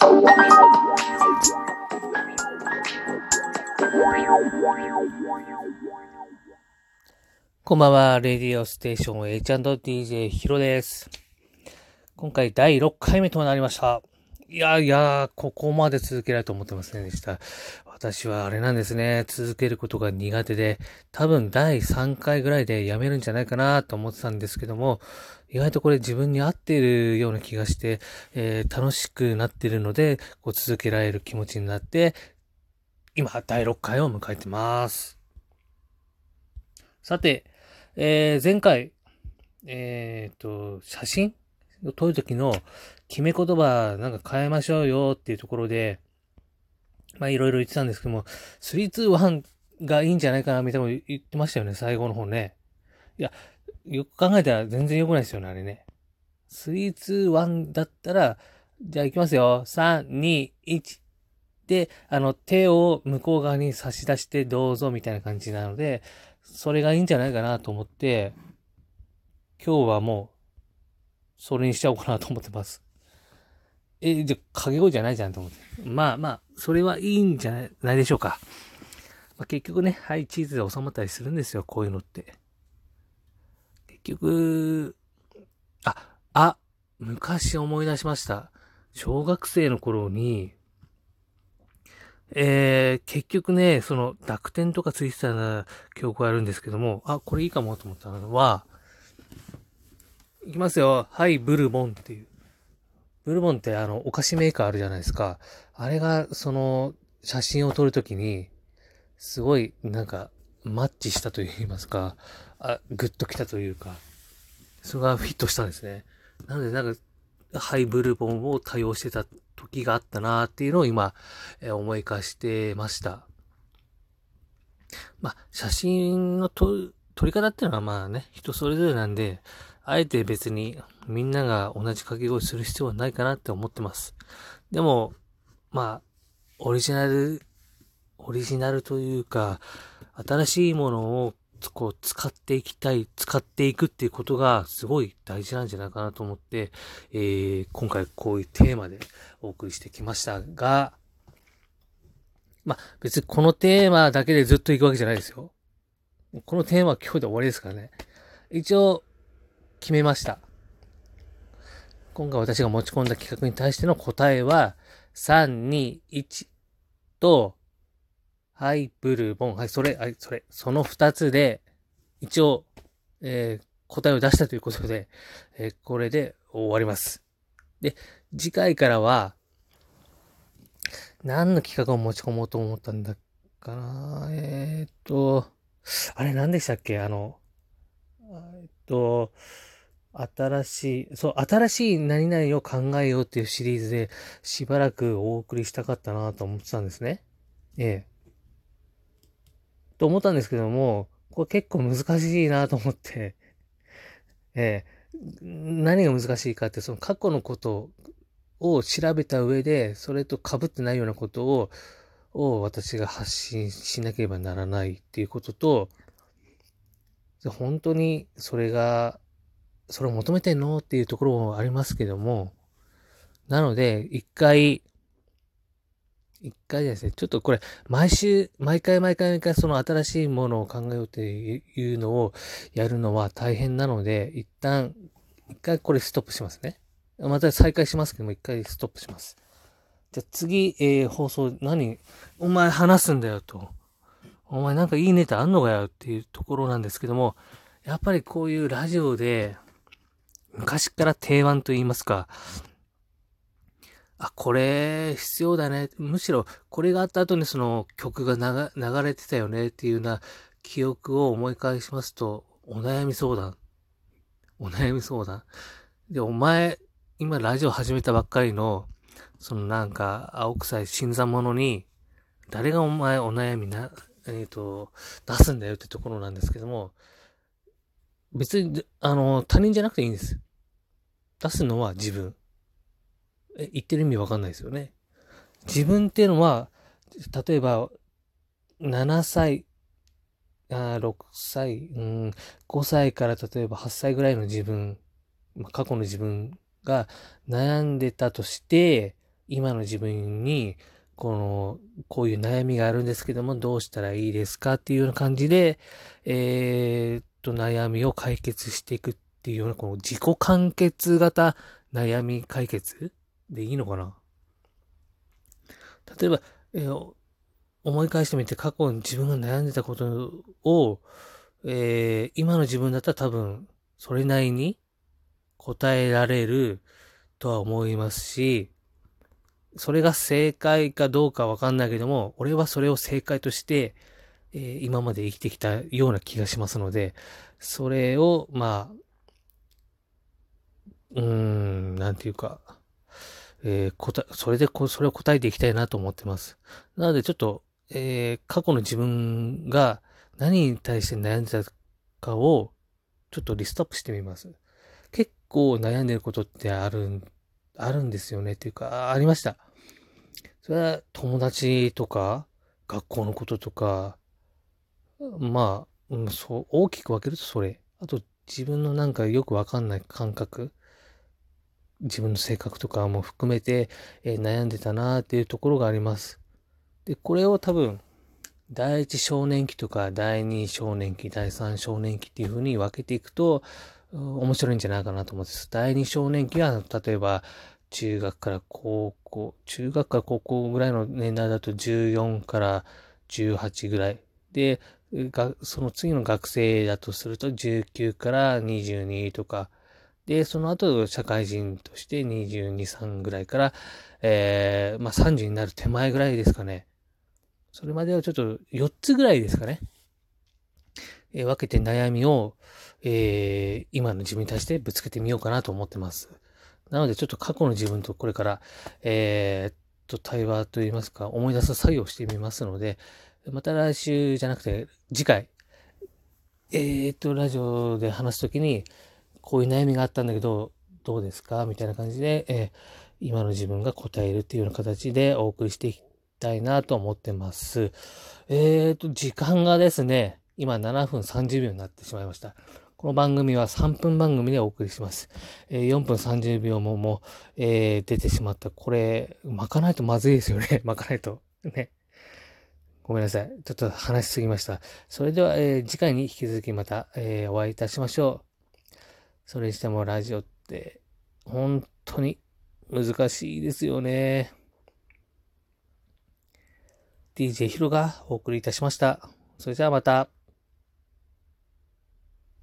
こんばんは、レディオステーション H&DJ ヒロです。今回第6回目となりました。いやいや、ここまで続けられると思ってませんでした。私はあれなんですね、続けることが苦手で、多分第3回ぐらいでやめるんじゃないかなと思ってたんですけども、意外とこれ自分に合っているような気がして、えー、楽しくなっているので、こう続けられる気持ちになって、今、第6回を迎えてます。さて、えー、前回、えっ、と、写真を撮るときの決め言葉なんか変えましょうよっていうところで、まあいろいろ言ってたんですけども、321がいいんじゃないかなみたいなこと言ってましたよね、最後の方ね。いや、よく考えたら全然良くないですよね、あれね。321だったら、じゃあ行きますよ。3、2、1。で、あの、手を向こう側に差し出してどうぞみたいな感じなので、それがいいんじゃないかなと思って、今日はもう、それにしちゃおうかなと思ってます。え、じゃ、掛け声じゃないじゃんと思って。まあまあ、それはいいんじゃないでしょうか。まあ、結局ね、はい、チーズで収まったりするんですよ、こういうのって。結局、あ、あ、昔思い出しました。小学生の頃に、えー、結局ね、その濁点とかついてたな記憶があるんですけども、あ、これいいかもと思ったのは、いきますよ。はい、ブルボンっていう。ブルボンってあの、お菓子メーカーあるじゃないですか。あれが、その、写真を撮るときに、すごい、なんか、マッチしたと言いますか、あ、グッときたというか、それがフィットしたんですね。なので、なんか、ハイブルボンを多用してた時があったなっていうのを今、え思い返してました。まあ、写真の撮り方っていうのはまあね、人それぞれなんで、あえて別にみんなが同じ掛け声する必要はないかなって思ってます。でも、まあ、オリジナル、オリジナルというか、新しいものをこう使っていきたい、使っていくっていうことがすごい大事なんじゃないかなと思って、えー、今回こういうテーマでお送りしてきましたが、まあ別にこのテーマだけでずっと行くわけじゃないですよ。このテーマは今日で終わりですからね。一応、決めました。今回私が持ち込んだ企画に対しての答えは、3、2、1と、はい、ブルボン。はい、それ、はい、それ。その2つで、一応、えー、答えを出したということで、えー、これで終わります。で、次回からは、何の企画を持ち込もうと思ったんだかな？えー、っと、あれ何でしたっけ？あの、えっと、新しい、そう、新しい何々を考えようっていうシリーズでしばらくお送りしたかったなと思ってたんですね。ええ。と思ったんですけども、これ結構難しいなと思って、ええ。何が難しいかって、その過去のことを調べた上で、それと被ってないようなことを、を私が発信しなければならないっていうことと、本当にそれが、それを求めてんの？っていうところもありますけども、なので、一回、一回ですね、ちょっとこれ、毎週、毎回毎回毎回その新しいものを考えようっていうのをやるのは大変なので、一旦、一回これストップしますね。また再開しますけども、一回ストップします。じゃ次、えー、放送何、お前話すんだよと。お前なんかいいネタあんのかよっていうところなんですけども、やっぱりこういうラジオで、昔から定番と言いますか、あ、これ必要だね。むしろこれがあった後にその曲が流れてたよねっていうような記憶を思い返しますと、お悩み相談。お悩み相談。で、お前、今ラジオ始めたばっかりの、そのなんか青臭い新参者に、誰がお前お悩みな、えっ、ー、と、出すんだよってところなんですけども、別に、あの、他人じゃなくていいんです。出すのは自分。え、言ってる意味わかんないですよね。自分っていうのは、例えば、7歳、あ6歳、うん、5歳から例えば8歳ぐらいの自分ま、過去の自分が悩んでたとして、今の自分に、この、こういう悩みがあるんですけども、どうしたらいいですかっていうような感じで、えー、と、悩みを解決していくっていうような、この自己完結型悩み解決？でいいのかな？例えば、えー、思い返してみて過去に自分が悩んでたことを、えー、今の自分だったら多分、それなりに答えられるとは思いますし、それが正解かどうかわかんないけども、俺はそれを正解として、えー、今まで生きてきたような気がしますので、それを、まあ、うーん、なんていうか、えー、答それでこ、それを答えていきたいなと思ってます。なのでちょっと、えー、過去の自分が何に対して悩んでたかを、ちょっとリストアップしてみます。結構悩んでることってある、あるんですよねっていうか、ありました。それは友達とか、学校のこととか、まあ、うん、そう、大きく分けるとそれ。あと、自分のなんかよくわかんない感覚。自分の性格とかも含めて、えー、悩んでたなっていうところがあります。で、これを多分、第一少年期とか第二少年期、第三少年期っていう風に分けていくと、面白いんじゃないかなと思うんです。第二少年期は、例えば、中学から高校、中学から高校ぐらいの年代だと14から18ぐらい。で、その次の学生だとすると19から22とか、で、その後、社会人として22、3ぐらいから、えー、まあ、30になる手前ぐらいですかね。それまではちょっと4つぐらいですかね。えー、分けて悩みを、えー、今の自分に対してぶつけてみようかなと思ってます。なので、ちょっと過去の自分とこれから、えー、と、対話といいますか、思い出す作業をしてみますので、また来週じゃなくて、次回、えー、っと、ラジオで話すときに、こういう悩みがあったんだけど、どうですか？みたいな感じで、えー、今の自分が答えるっていうような形でお送りしていきたいなと思ってます。えーと、時間がですね、今7分30秒になってしまいました。この番組は3分番組でお送りします。えー、4分30秒ももう、えー、出てしまった。これ、巻かないとまずいですよね。巻かないと。ね。ごめんなさい。ちょっと話しすぎました。それでは、えー、次回に引き続きまた、えお会いいたしましょう。それにしてもラジオって、本当に難しいですよね。DJ ヒロがお送りいたしました。それじゃあまた。